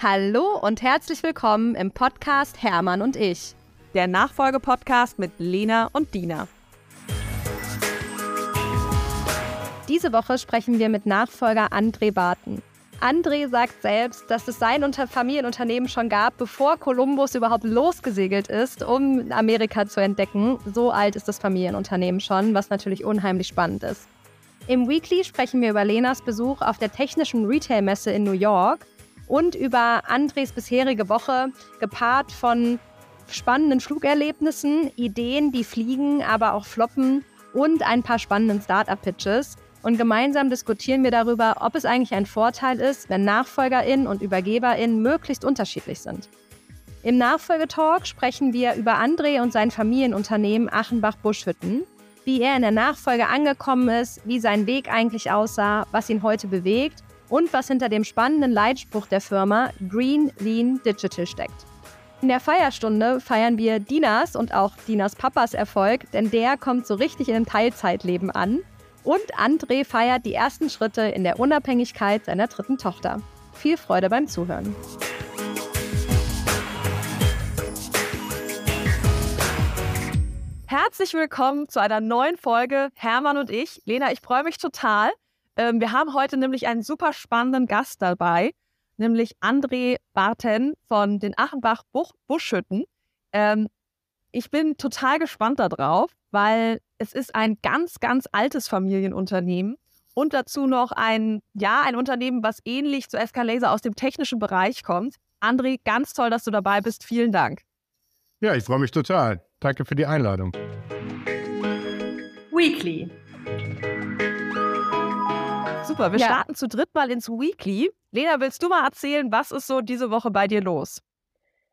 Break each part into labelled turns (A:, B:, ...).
A: Hallo und herzlich willkommen im Podcast Hermann und ich.
B: Der Nachfolgepodcast mit Lena und Dina.
A: Diese Woche sprechen wir mit Nachfolger André Barton. André sagt selbst, dass es sein Familienunternehmen schon gab, bevor Kolumbus überhaupt losgesegelt ist, um Amerika zu entdecken. So alt ist das Familienunternehmen schon, was natürlich unheimlich spannend ist. Im Weekly sprechen wir über Lenas Besuch auf der technischen Retail-Messe in New York und über Andres bisherige Woche, gepaart von spannenden Flugerlebnissen, Ideen, die fliegen, aber auch floppen und ein paar spannenden Startup-Pitches. Und gemeinsam diskutieren wir darüber, ob es eigentlich ein Vorteil ist, wenn NachfolgerInnen und ÜbergeberInnen möglichst unterschiedlich sind. Im Nachfolgetalk sprechen wir über André und sein Familienunternehmen Achenbach-Buschhütten, wie er in der Nachfolge angekommen ist, wie sein Weg eigentlich aussah, was ihn heute bewegt und was hinter dem spannenden Leitspruch der Firma Green Lean Digital steckt. In der Feierstunde feiern wir Dinas und auch Dinas Papas Erfolg, denn der kommt so richtig in einem Teilzeitleben an. Und André feiert die ersten Schritte in der Unabhängigkeit seiner dritten Tochter. Viel Freude beim Zuhören.
B: Herzlich willkommen zu einer neuen Folge Hermann und ich. Lena, ich freue mich total. Ähm, wir haben heute nämlich einen super spannenden Gast dabei, nämlich André Barten von den Achenbach Buschhütten. Ähm, ich bin total gespannt darauf, weil es ist ein ganz, ganz altes Familienunternehmen und dazu noch ein, ja, ein Unternehmen, was ähnlich zu Escalaser aus dem technischen Bereich kommt. André, ganz toll, dass du dabei bist. Vielen Dank.
C: Ja, ich freue mich total. Danke für die Einladung.
B: Weekly. Super, wir ja. starten zu dritt mal ins Weekly. Lena, willst du mal erzählen, was ist so diese Woche bei dir los?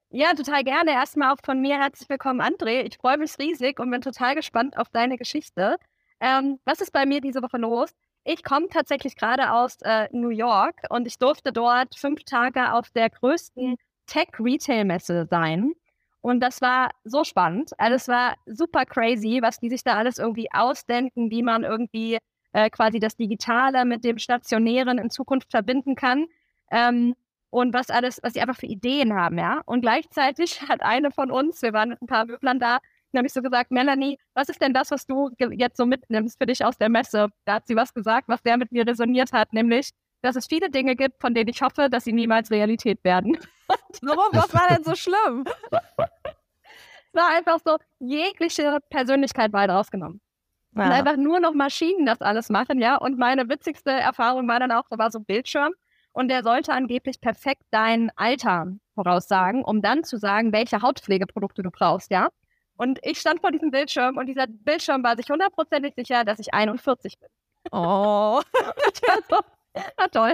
A: Ja, total gerne. Erstmal auch von mir herzlich willkommen, André. Ich freue mich riesig und bin total gespannt auf deine Geschichte. Ähm, was ist bei mir diese Woche los? Ich komme tatsächlich gerade aus äh, New York und ich durfte dort fünf Tage auf der größten Tech-Retail-Messe sein. Und das war so spannend. Also es war super crazy, was die sich da alles irgendwie ausdenken, wie man irgendwie äh, quasi das Digitale mit dem Stationären in Zukunft verbinden kann. Ähm, und was alles, was sie einfach für Ideen haben, ja. Und gleichzeitig hat eine von uns, wir waren mit ein paar Möblern da, nämlich so gesagt, Melanie, was ist denn das, was du jetzt so mitnimmst für dich aus der Messe? Da hat sie was gesagt, was sehr mit mir resoniert hat, nämlich, dass es viele Dinge gibt, von denen ich hoffe, dass sie niemals Realität werden.
B: Warum? Was war denn so schlimm?
A: es war einfach so, jegliche Persönlichkeit war rausgenommen. Ja. Und einfach nur noch Maschinen das alles machen, ja. Und meine witzigste Erfahrung war dann auch, da war so ein Bildschirm und der sollte angeblich perfekt dein Alter voraussagen, um dann zu sagen, welche Hautpflegeprodukte du brauchst, ja. Und ich stand vor diesem Bildschirm und dieser Bildschirm war sich hundertprozentig sicher, dass ich 41 bin.
B: Oh.
A: so, na toll.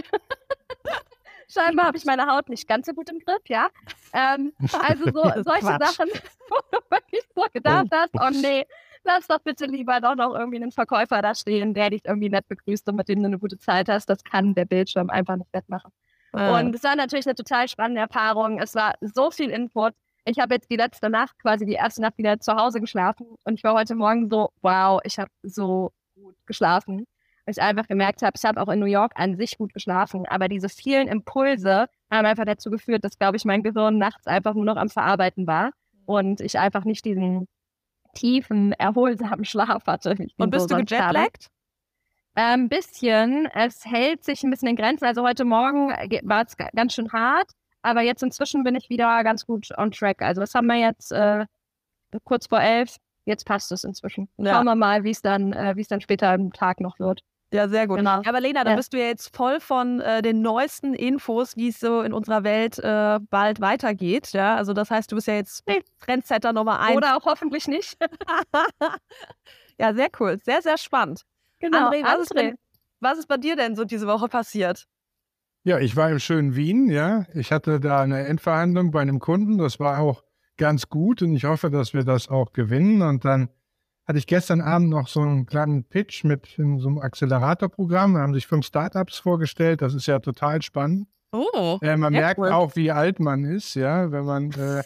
A: Scheinbar habe ich meine Haut nicht ganz so gut im Griff, ja. Ähm, also so solche. Sachen, wo du wirklich so gedacht hast, oh nee, lass doch bitte lieber doch noch irgendwie einen Verkäufer da stehen, der dich irgendwie nett begrüßt und mit dem du eine gute Zeit hast. Das kann der Bildschirm einfach nicht wettmachen. Ah. Und es war natürlich eine total spannende Erfahrung. Es war so viel Input. Ich habe jetzt die letzte Nacht, quasi die erste Nacht wieder zu Hause geschlafen und ich war heute Morgen so, wow, ich habe so gut geschlafen. Weil ich einfach gemerkt habe, ich habe auch in New York an sich gut geschlafen, aber diese vielen Impulse haben einfach dazu geführt, dass, glaube ich, mein Gehirn nachts einfach nur noch am Verarbeiten war und ich einfach nicht diesen tiefen, erholsamen Schlaf hatte.
B: Und bist so du gejetlaggt?
A: Ein ähm, bisschen. Es hält sich ein bisschen in Grenzen. Also heute Morgen äh, war es ganz schön hart, aber jetzt inzwischen bin ich wieder ganz gut on track. Also was haben wir jetzt äh, kurz vor elf? Jetzt passt es inzwischen. Ja. Schauen wir mal, wie es dann, äh, wie es dann später im Tag noch wird.
B: Ja, sehr gut. Genau. Aber Lena, da ja. bist du ja jetzt voll von äh, den neuesten Infos, wie es so in unserer Welt äh, bald weitergeht. Ja, also das heißt, du bist ja jetzt Trendsetter Nummer eins.
A: Oder auch hoffentlich nicht.
B: ja, sehr cool. Sehr, sehr spannend. Genau. André, was, André. Ist denn, was ist bei dir denn so diese Woche passiert?
C: Ja, ich war im schönen Wien, ja. Ich hatte da eine Endverhandlung bei einem Kunden. Das war auch ganz gut und ich hoffe, dass wir das auch gewinnen. Und dann hatte ich gestern Abend noch so einen kleinen Pitch mit so einem Accelerator-Programm. Da haben sich fünf Startups vorgestellt. Das ist ja total spannend.
B: Oh,
C: äh, man merkt cool. auch, wie alt man ist, ja, wenn man äh,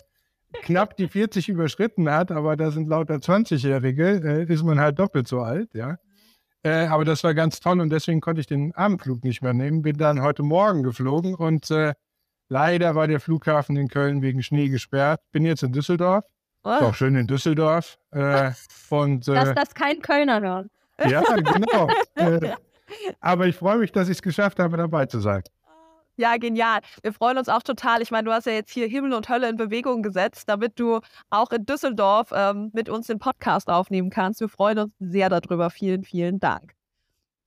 C: knapp die 40 überschritten hat, aber da sind lauter 20-Jährige, äh, ist man halt doppelt so alt, ja. Äh, aber das war ganz toll und deswegen konnte ich den Abendflug nicht mehr nehmen. Bin dann heute Morgen geflogen und äh, Leider war der Flughafen in Köln wegen Schnee gesperrt. Bin jetzt in Düsseldorf. Oh. Ist auch schön in Düsseldorf. Äh, und,
A: äh, Dass das kein Kölner hört.
C: Ja, genau. äh, aber ich freue mich, dass ich es geschafft habe, dabei zu sein.
B: Ja, genial. Wir freuen uns auch total. Ich meine, du hast ja jetzt hier Himmel und Hölle in Bewegung gesetzt, damit du auch in Düsseldorf ähm, mit uns den Podcast aufnehmen kannst. Wir freuen uns sehr darüber. Vielen, vielen Dank.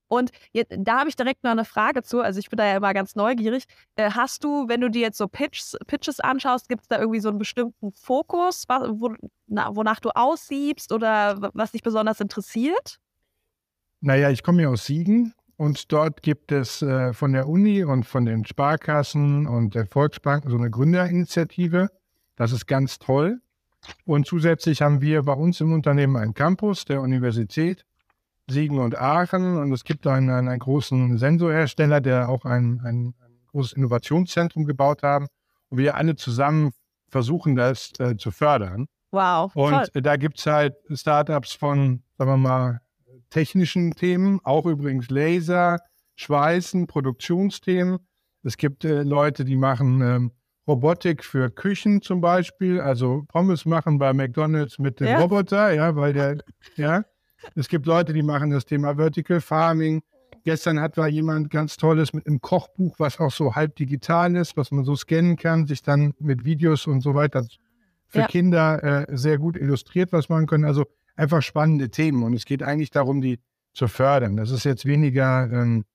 B: Und jetzt, da habe ich direkt noch eine Frage zu. Also ich bin da ja immer ganz neugierig. Äh, hast du, wenn du dir jetzt so Pitches, Pitches anschaust, gibt es da irgendwie so einen bestimmten Fokus, wo, na, wonach du aussiebst oder was dich besonders interessiert?
C: Naja, ich komme ja aus Siegen und dort gibt es äh, von der Uni und von den Sparkassen und der Volksbanken so eine Gründerinitiative. Das ist ganz toll. Und zusätzlich haben wir bei uns im Unternehmen einen Campus der Universität Siegen und Aachen. Und es gibt einen, einen großen Sensorhersteller, der auch ein, ein, ein, großes Innovationszentrum gebaut haben. Und wir alle zusammen versuchen, das äh, zu fördern.
B: Wow.
C: Und toll. da gibt es halt Startups von, sagen wir mal, technischen Themen, auch übrigens Laser, Schweißen, Produktionsthemen. Es gibt äh, Leute, die machen ähm, Robotik für Küchen zum Beispiel, also Pommes machen bei McDonalds mit dem ja. Roboter, ja, weil der, ja. Es gibt Leute, die machen das Thema Vertical Farming. Gestern hat war jemand ganz Tolles mit einem Kochbuch, was auch so halb digital ist, was man so scannen kann, sich dann mit Videos und so weiter für ja. Kinder äh, sehr gut illustriert was machen können. Also einfach spannende Themen. Und es geht eigentlich darum, die zu fördern. Das ist jetzt weniger, ähm,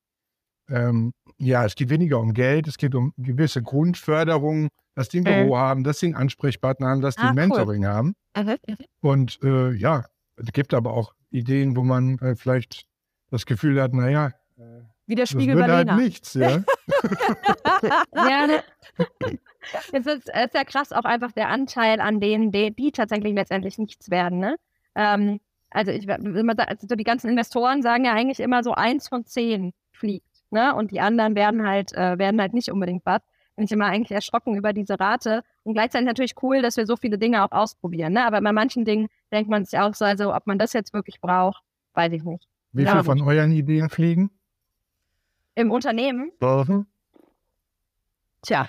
C: ähm, ja, es geht weniger um Geld, es geht um gewisse Grundförderung, dass die ein Büro mhm. haben, dass sie einen Ansprechpartner haben, dass die ah, ein Mentoring cool. haben. Und äh, ja, es gibt aber auch Ideen, wo man äh, vielleicht das Gefühl hat, naja,
B: äh, wie der Spiegel
C: das wird halt nichts, ja.
A: ja, ne? es ist, ist ja krass auch einfach der Anteil an denen, die, die tatsächlich letztendlich nichts werden, ne? Ähm, also ich also die ganzen Investoren sagen ja eigentlich immer so eins von zehn fliegt, ne? Und die anderen werden halt, äh, werden halt nicht unbedingt was. Bin ich immer eigentlich erschrocken über diese Rate. Und gleichzeitig natürlich cool, dass wir so viele Dinge auch ausprobieren. Ne? Aber bei manchen Dingen denkt man sich auch so, also ob man das jetzt wirklich braucht, weiß ich nicht.
C: Wie viele von euren Ideen fliegen?
A: Im Unternehmen?
C: Mhm.
B: Tja,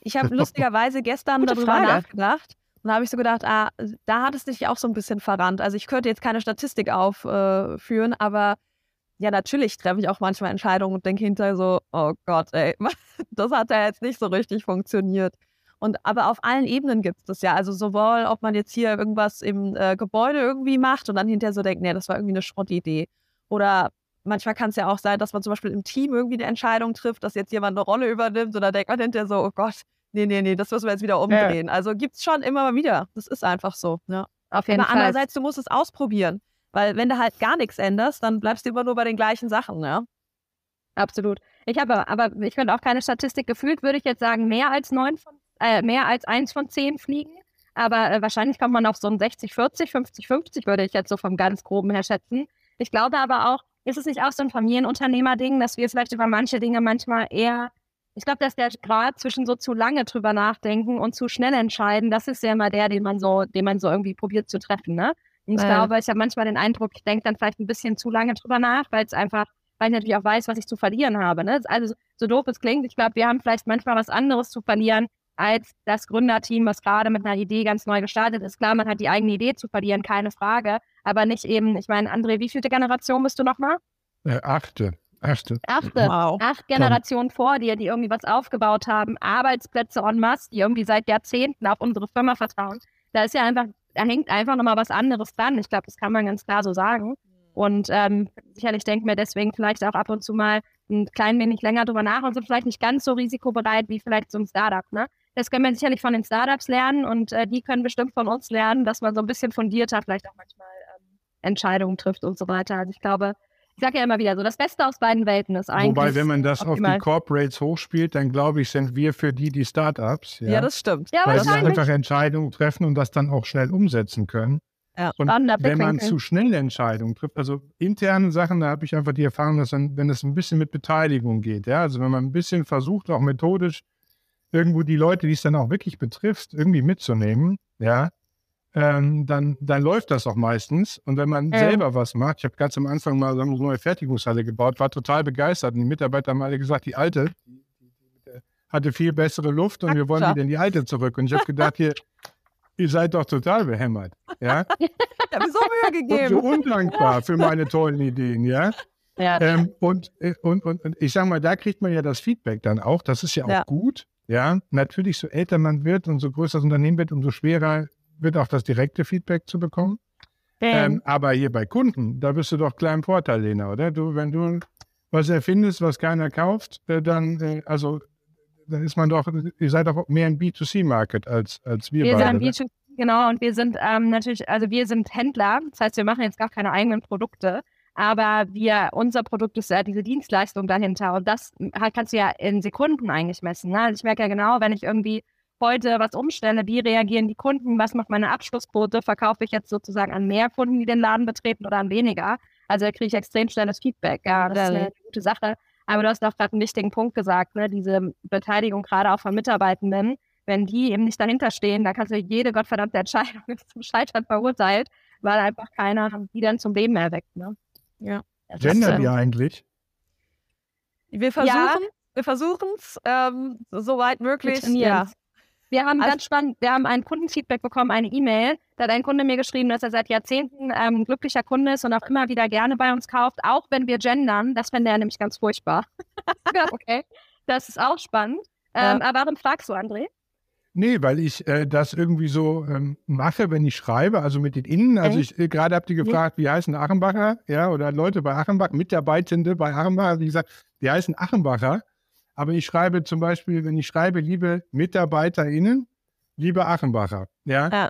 B: ich habe lustigerweise gestern darüber Frage. nachgedacht und da habe ich so gedacht, ah, da hat es dich auch so ein bisschen verrannt. Also ich könnte jetzt keine Statistik aufführen, äh, aber ja, natürlich treffe ich auch manchmal Entscheidungen und denke hinterher so, oh Gott, ey, das hat ja jetzt nicht so richtig funktioniert. Und aber auf allen Ebenen gibt es das ja. Also sowohl, ob man jetzt hier irgendwas im äh, Gebäude irgendwie macht und dann hinterher so denkt, nee, das war irgendwie eine Schrottidee. Oder manchmal kann es ja auch sein, dass man zum Beispiel im Team irgendwie eine Entscheidung trifft, dass jetzt jemand eine Rolle übernimmt und dann denkt man hinterher so, oh Gott, nee, nee, nee, das müssen wir jetzt wieder umdrehen. Ja. Also gibt es schon immer mal wieder. Das ist einfach so. Ja. Auf jeden Aber Fall. andererseits, du musst es ausprobieren. Weil wenn du halt gar nichts änderst, dann bleibst du immer nur bei den gleichen Sachen, ja.
A: Absolut. Ich habe, aber ich könnte auch keine Statistik gefühlt, würde ich jetzt sagen, mehr als neun von, äh, mehr als eins von zehn fliegen. Aber äh, wahrscheinlich kommt man auf so ein 60, 40, 50, 50, würde ich jetzt so vom ganz groben her schätzen. Ich glaube aber auch, ist es nicht auch so ein Familienunternehmer-Ding, dass wir vielleicht über manche Dinge manchmal eher ich glaube, dass der Grad zwischen so zu lange drüber nachdenken und zu schnell entscheiden, das ist ja immer der, den man so, den man so irgendwie probiert zu treffen, ne? Und ich äh. glaube, ich habe manchmal den Eindruck, ich denke dann vielleicht ein bisschen zu lange drüber nach, weil es einfach, weil ich natürlich auch weiß, was ich zu verlieren habe. Ne? Also so doof es klingt, ich glaube, wir haben vielleicht manchmal was anderes zu verlieren als das Gründerteam, was gerade mit einer Idee ganz neu gestartet ist. Klar, man hat die eigene Idee zu verlieren, keine Frage, aber nicht eben, ich meine, André, wie vielte Generation bist du nochmal?
C: Äh, achte.
A: Achte. Achte. Wow. Acht Generationen vor dir, die irgendwie was aufgebaut haben, Arbeitsplätze en masse, die irgendwie seit Jahrzehnten auf unsere Firma vertrauen. Da ist ja einfach, da hängt einfach nochmal was anderes dran. Ich glaube, das kann man ganz klar so sagen. Und ähm, sicherlich denken wir deswegen vielleicht auch ab und zu mal ein klein wenig länger drüber nach und sind vielleicht nicht ganz so risikobereit wie vielleicht so ein Startup. Ne? Das können wir sicherlich von den Startups lernen und äh, die können bestimmt von uns lernen, dass man so ein bisschen fundierter vielleicht auch manchmal ähm, Entscheidungen trifft und so weiter. Also ich glaube, ich sage ja immer wieder so, das Beste aus beiden Welten ist eigentlich.
C: Wobei, wenn man das optimal. auf die Corporates hochspielt, dann glaube ich, sind wir für die die Startups. Ja,
B: ja das stimmt.
C: Ja, weil sie einfach Entscheidungen treffen und das dann auch schnell umsetzen können. Ja. Und wenn man zu schnell Entscheidungen trifft, also interne Sachen, da habe ich einfach die Erfahrung, dass dann, wenn es ein bisschen mit Beteiligung geht, ja, also wenn man ein bisschen versucht, auch methodisch irgendwo die Leute, die es dann auch wirklich betrifft, irgendwie mitzunehmen, ja, ähm, dann, dann läuft das auch meistens. Und wenn man ja. selber was macht, ich habe ganz am Anfang mal so eine neue Fertigungshalle gebaut, war total begeistert. Und die Mitarbeiter haben alle gesagt, die alte, hatte viel bessere Luft und wir wollen wieder in die alte zurück. Und ich habe gedacht, hier, ihr seid doch total behämmert. Ja?
B: ich habe so Mühe gegeben.
C: Und so undankbar für meine tollen Ideen, ja. Ja. Ähm, und, äh, und, und, und ich sage mal, da kriegt man ja das Feedback dann auch. Das ist ja auch ja. gut. Ja, natürlich, so älter man wird und so größer das Unternehmen wird, umso schwerer wird auch das direkte Feedback zu bekommen. Ähm, aber hier bei Kunden, da bist du doch klar im Vorteil, Lena, oder? Du, wenn du was erfindest, was keiner kauft, äh, dann, äh, also, dann ist man doch, ihr seid doch mehr ein B2C-Market als, als wir, wir beide.
A: Sind B2C, genau, und wir sind ähm, natürlich, also wir sind Händler, das heißt, wir machen jetzt gar keine eigenen Produkte, aber wir, unser Produkt ist ja diese Dienstleistung dahinter und das kannst du ja in Sekunden eigentlich messen. Ne? Also ich merke ja genau, wenn ich irgendwie heute was umstelle, wie reagieren die Kunden, was macht meine Abschlussquote, verkaufe ich jetzt sozusagen an mehr Kunden, die den Laden betreten oder an weniger. Also da kriege ich extrem schnelles Feedback. Ja, das ist eine gute Sache. Aber du hast auch gerade einen wichtigen Punkt gesagt, ne? diese Beteiligung gerade auch von Mitarbeitenden. Wenn die eben nicht dahinter stehen, dann kannst du jede gottverdammte Entscheidung zum Scheitern verurteilt, weil einfach keiner die dann zum Leben erweckt. Ne?
C: Ja. Gendert ihr eigentlich?
B: Wir versuchen, ja. wir versuchen es, ähm, soweit möglich.
A: Ja. Wir haben also, ganz spannend, wir haben ein Kundenfeedback bekommen, eine E-Mail. Da hat ein Kunde mir geschrieben, dass er seit Jahrzehnten ähm, glücklicher Kunde ist und auch immer wieder gerne bei uns kauft, auch wenn wir gendern. Das fände er nämlich ganz furchtbar. okay, das ist auch spannend. Ähm, ja. Aber warum fragst du, André?
C: Nee, weil ich äh, das irgendwie so ähm, mache, wenn ich schreibe, also mit den Innen. Also ich äh, gerade habt ihr gefragt, wie heißen Achenbacher, ja, oder Leute bei Achenbach, Mitarbeitende bei Achenbacher, wie gesagt, die heißen Achenbacher. Aber ich schreibe zum Beispiel, wenn ich schreibe, liebe MitarbeiterInnen, liebe Achenbacher, ja, ja.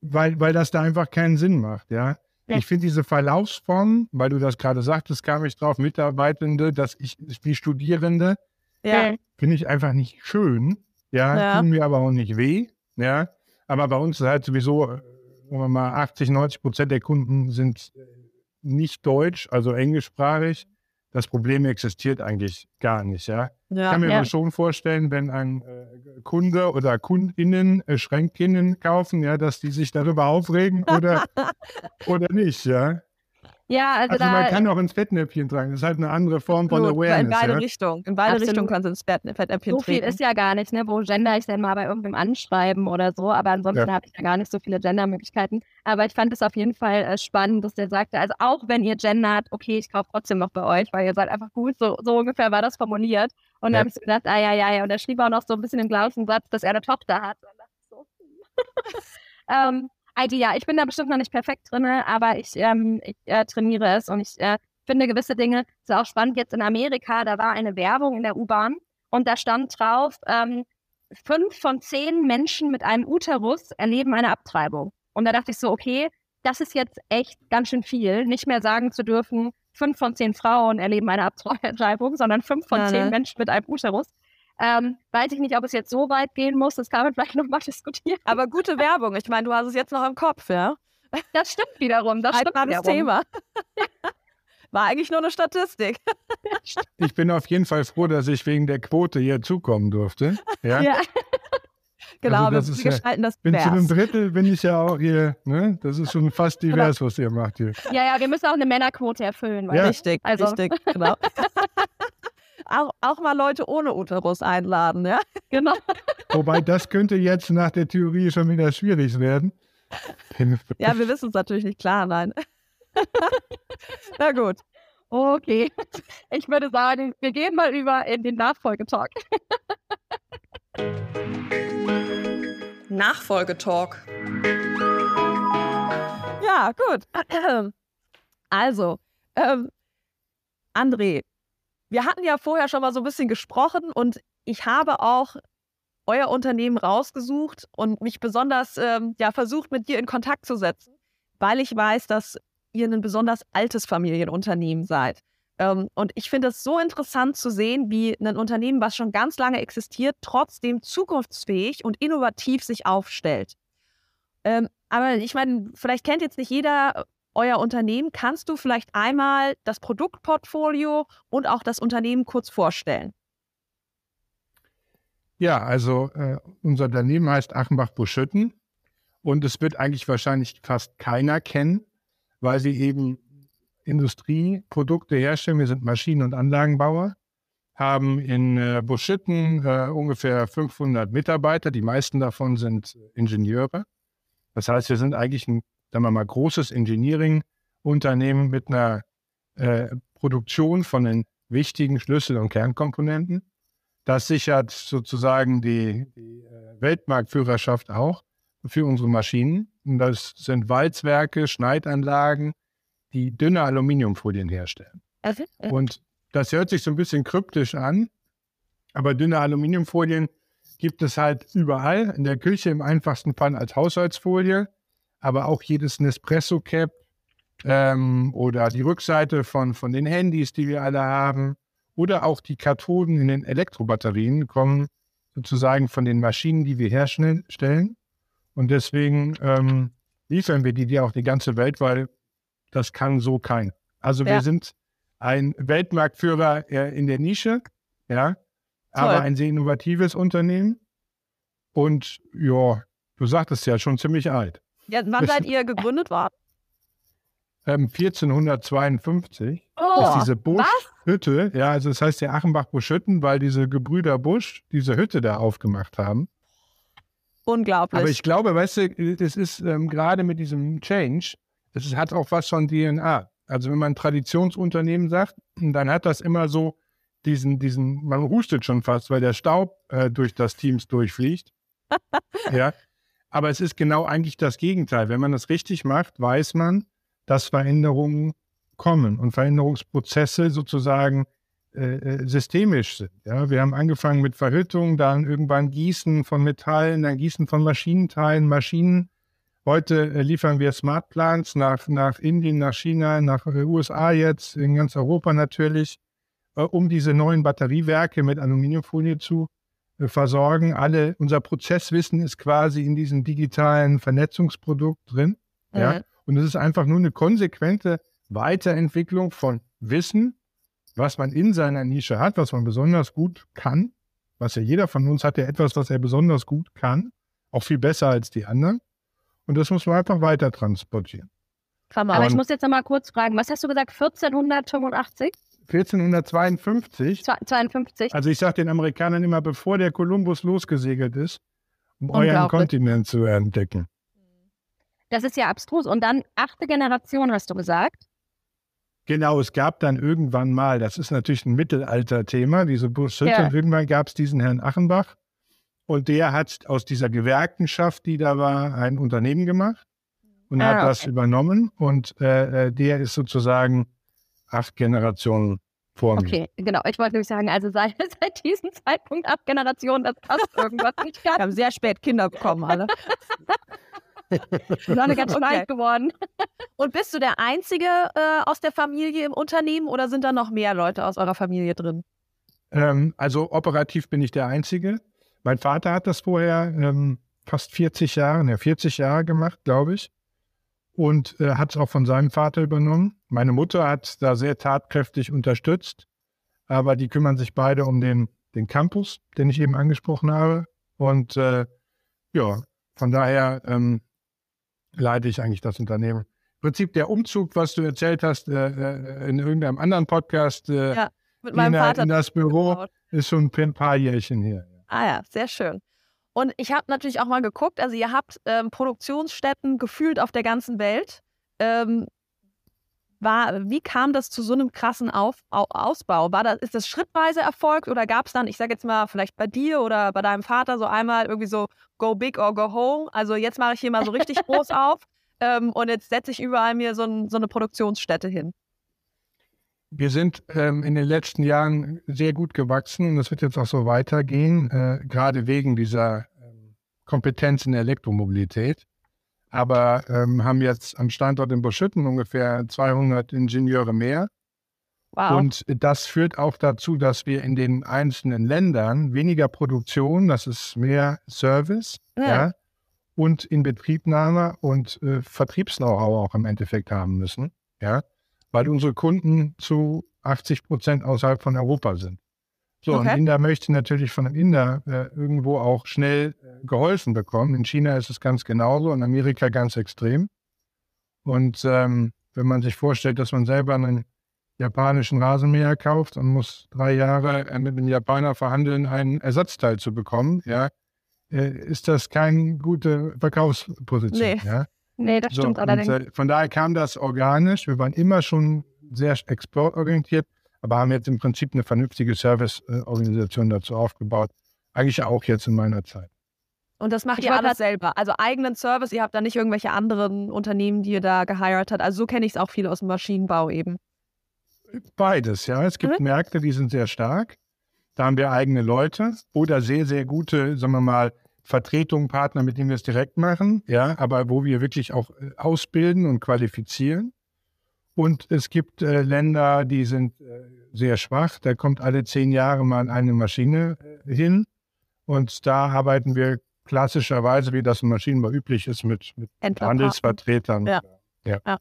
C: Weil, weil das da einfach keinen Sinn macht, ja. ja. Ich finde diese Verlaufsform, weil du das gerade sagtest, kam ich drauf, Mitarbeitende, dass ich, wie Studierende, ja. finde ich einfach nicht schön. Ja, ja, tun mir aber auch nicht weh. Ja, aber bei uns ist halt sowieso, äh, sagen wir mal, 80, 90 Prozent der Kunden sind äh, nicht deutsch, also englischsprachig. Das Problem existiert eigentlich gar nicht, ja. ja ich kann mir ja. schon vorstellen, wenn ein äh, Kunde oder Kundinnen äh, Schränkinnen kaufen, ja, dass die sich darüber aufregen oder, oder nicht, ja.
A: Ja, also,
C: also man kann auch ins Fettnäpfchen tragen. Das ist halt eine andere Form von Awareness.
B: In beide
C: ja?
B: Richtungen. In beide Richtungen kannst du ins Fettnäpfchen
A: so So viel ist ja gar nicht, ne? Wo gender ich denn mal bei irgendeinem anschreiben oder so. Aber ansonsten ja. habe ich ja gar nicht so viele Gender-Möglichkeiten. Aber ich fand es auf jeden Fall äh, spannend, dass der sagte, also auch wenn ihr gendert, okay, ich kaufe trotzdem noch bei euch, weil ihr seid einfach gut. So, so ungefähr war das formuliert. Und ja. dann habe ich so gedacht, ah ja, ja, ja. Und er schrieb auch noch so ein bisschen im gleichen Satz, dass er eine Tochter hat. Und dann dachte ich so, hm. ähm, ID, ja, ich bin da bestimmt noch nicht perfekt drin, aber ich, ähm, ich äh, trainiere es und ich äh, finde gewisse Dinge, das ist auch spannend, jetzt in Amerika, da war eine Werbung in der U-Bahn und da stand drauf, ähm, fünf von zehn Menschen mit einem Uterus erleben eine Abtreibung. Und da dachte ich so, okay, das ist jetzt echt ganz schön viel, nicht mehr sagen zu dürfen, fünf von zehn Frauen erleben eine Abtreibung, sondern fünf von ja, zehn ne? Menschen mit einem Uterus. Ähm, weiß ich nicht, ob es jetzt so weit gehen muss, das kann man vielleicht nochmal diskutieren.
B: Aber gute Werbung. Ich meine, du hast es jetzt noch im Kopf, ja?
A: Das stimmt wiederum. Das stimmt
B: wiederum. Thema. War eigentlich nur eine Statistik.
C: Ich bin auf jeden Fall froh, dass ich wegen der Quote hier zukommen durfte. Ja. ja.
B: Genau, also wir, wir gestalten das
C: bin Zu einem Drittel bin ich ja auch hier, ne? Das ist schon fast genau. divers, was ihr macht hier.
A: Ja, ja, wir müssen auch eine Männerquote erfüllen.
B: Ja. Richtig, also. richtig, genau auch, auch mal Leute ohne Uterus einladen, ja?
A: Genau.
C: Wobei das könnte jetzt nach der Theorie schon wieder schwierig werden.
B: Ja, wir wissen es natürlich nicht klar, nein. Na gut.
A: Okay. Ich würde sagen, wir gehen mal über in den Nachfolgetalk.
B: Nachfolgetalk. Ja, gut. Also, ähm, André, wir hatten ja vorher schon mal so ein bisschen gesprochen und ich habe auch euer Unternehmen rausgesucht und mich besonders ähm, ja, versucht, mit dir in Kontakt zu setzen, weil ich weiß, dass ihr ein besonders altes Familienunternehmen seid. Ähm, und ich finde es so interessant zu sehen, wie ein Unternehmen, was schon ganz lange existiert, trotzdem zukunftsfähig und innovativ sich aufstellt. Ähm, aber ich meine, vielleicht kennt jetzt nicht jeder euer Unternehmen. Kannst du vielleicht einmal das Produktportfolio und auch das Unternehmen kurz vorstellen?
C: Ja, also äh, unser Unternehmen heißt Achenbach-Buschütten und es wird eigentlich wahrscheinlich fast keiner kennen, weil sie eben Industrieprodukte herstellen. Wir sind Maschinen- und Anlagenbauer, haben in äh, Buschitten äh, ungefähr 500 Mitarbeiter. Die meisten davon sind Ingenieure. Das heißt, wir sind eigentlich ein, sagen wir mal, großes Engineering-Unternehmen mit einer äh, Produktion von den wichtigen Schlüssel- und Kernkomponenten. Das sichert sozusagen die, die äh, Weltmarktführerschaft auch für unsere Maschinen. Und das sind Walzwerke, Schneidanlagen, die dünne Aluminiumfolien herstellen. Also, äh. Und das hört sich so ein bisschen kryptisch an, aber dünne Aluminiumfolien gibt es halt überall in der Küche im einfachsten Fall als Haushaltsfolie, aber auch jedes Nespresso-Cap ähm, oder die Rückseite von, von den Handys, die wir alle haben, oder auch die Kathoden in den Elektrobatterien kommen sozusagen von den Maschinen, die wir herstellen. Und deswegen ähm, liefern wir die dir auch die ganze Welt, weil das kann so kein. Also ja. wir sind ein Weltmarktführer äh, in der Nische, ja, aber ein sehr innovatives Unternehmen. Und ja, du sagtest ja schon ziemlich alt.
B: Ja, wann seid ihr gegründet worden?
C: 1452 oh, ist diese Busch-Hütte, ja, also das heißt ja Achenbach-Busch-Hütten, weil diese Gebrüder Busch diese Hütte da aufgemacht haben.
B: Unglaublich.
C: Aber ich glaube, weißt du, das ist ähm, gerade mit diesem Change, das hat auch was von DNA. Also wenn man Traditionsunternehmen sagt, dann hat das immer so diesen, diesen, man hustet schon fast, weil der Staub äh, durch das Teams durchfliegt. ja. Aber es ist genau eigentlich das Gegenteil. Wenn man das richtig macht, weiß man, dass Veränderungen kommen und Veränderungsprozesse sozusagen äh, äh, systemisch sind. Ja, wir haben angefangen mit Verhüttung, dann irgendwann Gießen von Metallen, dann Gießen von Maschinenteilen, Maschinen. Heute äh, liefern wir Smart Plants nach, nach Indien, nach China, nach USA jetzt, in ganz Europa natürlich, um diese neuen Batteriewerke mit Aluminiumfolie zu versorgen. Alle, unser Prozesswissen ist quasi in diesem digitalen Vernetzungsprodukt drin. Mhm. Ja. Und es ist einfach nur eine konsequente Weiterentwicklung von Wissen, was man in seiner Nische hat, was man besonders gut kann. Was ja jeder von uns hat ja etwas, was er besonders gut kann. Auch viel besser als die anderen. Und das muss man einfach weiter transportieren.
A: Aber ich muss jetzt noch mal kurz fragen, was hast du gesagt, 1485?
C: 1452.
A: 52.
C: Also ich sage den Amerikanern immer, bevor der Kolumbus losgesegelt ist, um euren Kontinent zu entdecken.
A: Das ist ja abstrus. Und dann achte Generation, hast du gesagt.
C: Genau, es gab dann irgendwann mal, das ist natürlich ein Mittelalter-Thema, diese Buschhütte, ja. und irgendwann gab es diesen Herrn Achenbach und der hat aus dieser Gewerkenschaft, die da war, ein Unternehmen gemacht und ah, hat okay. das übernommen und äh, äh, der ist sozusagen acht Generationen vor mir. Okay,
A: genau. Ich wollte nämlich sagen, also seit, seit diesem Zeitpunkt acht Generationen, das passt irgendwas nicht ganz.
B: Wir haben sehr spät Kinder bekommen alle.
A: Sonne ganz schön okay. alt geworden.
B: Und bist du der Einzige äh, aus der Familie im Unternehmen oder sind da noch mehr Leute aus eurer Familie drin?
C: Ähm, also operativ bin ich der Einzige. Mein Vater hat das vorher ähm, fast 40 Jahre, ne, 40 Jahre gemacht, glaube ich. Und äh, hat es auch von seinem Vater übernommen. Meine Mutter hat da sehr tatkräftig unterstützt. Aber die kümmern sich beide um den, den Campus, den ich eben angesprochen habe. Und äh, ja, von daher ähm, leite ich eigentlich das Unternehmen. Im Prinzip der Umzug, was du erzählt hast äh, äh in irgendeinem anderen Podcast äh, ja, mit meinem in, Vater in das Büro, gebaut. ist schon ein paar Jährchen hier.
B: Ah ja, sehr schön. Und ich habe natürlich auch mal geguckt, also ihr habt ähm, Produktionsstätten gefühlt auf der ganzen Welt. Ähm, war, wie kam das zu so einem krassen auf, Ausbau? War das, ist das schrittweise erfolgt oder gab es dann, ich sage jetzt mal, vielleicht bei dir oder bei deinem Vater so einmal irgendwie so go big or go home? Also jetzt mache ich hier mal so richtig groß auf ähm, und jetzt setze ich überall mir so, ein, so, eine Produktionsstätte hin.
C: Wir sind ähm, in den letzten Jahren sehr gut gewachsen und das wird jetzt auch so weitergehen, äh, gerade wegen dieser ähm, Kompetenz in der Elektromobilität aber ähm, haben jetzt am Standort in Boschütten ungefähr 200 Ingenieure mehr. Wow. Und das führt auch dazu, dass wir in den einzelnen Ländern weniger Produktion, das ist mehr Service, ja. ja und Inbetriebnahme und äh, Vertriebs-Know-how auch im Endeffekt haben müssen, ja, weil unsere Kunden zu 80 Prozent außerhalb von Europa sind. So, okay. ein Inder möchte natürlich von einem Inder äh, irgendwo auch schnell äh, geholfen bekommen. In China ist es ganz genauso, in Amerika ganz extrem. Und ähm, wenn man sich vorstellt, dass man selber einen japanischen Rasenmäher kauft und muss drei Jahre äh, mit einem Japaner verhandeln, ein Ersatzteil zu bekommen, ja, äh, ist das keine gute Verkaufsposition.
A: Nee,
C: ja?
A: Nee das so, stimmt allerdings. Und,
C: äh, von daher kam das organisch. Wir waren immer schon sehr exportorientiert, aber haben jetzt im Prinzip eine vernünftige Serviceorganisation dazu aufgebaut. Eigentlich auch jetzt in meiner Zeit.
B: Und das macht ich ihr alles selber. Also eigenen Service, ihr habt da nicht irgendwelche anderen Unternehmen, die ihr da geheiert habt. Also so kenne ich es auch viel aus dem Maschinenbau eben.
C: Beides, ja. Es gibt mhm. Märkte, die sind sehr stark. Da haben wir eigene Leute oder sehr, sehr gute, sagen wir mal, Vertretungen, Partner, mit denen wir es direkt machen, ja, aber wo wir wirklich auch äh, ausbilden und qualifizieren. Und es gibt äh, Länder, die sind äh, sehr schwach. Da kommt alle zehn Jahre mal eine Maschine äh, hin. Und da arbeiten wir klassischerweise, wie das im Maschinenbau üblich ist, mit, mit Handelsvertretern.
A: Ja. ja. ja.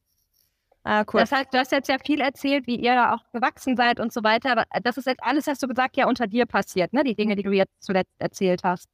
A: Ah, cool. Das heißt, du hast jetzt ja viel erzählt, wie ihr da auch gewachsen seid und so weiter. Aber das ist jetzt alles, hast du gesagt, ja unter dir passiert, ne? Die Dinge, die du jetzt zuletzt erzählt hast.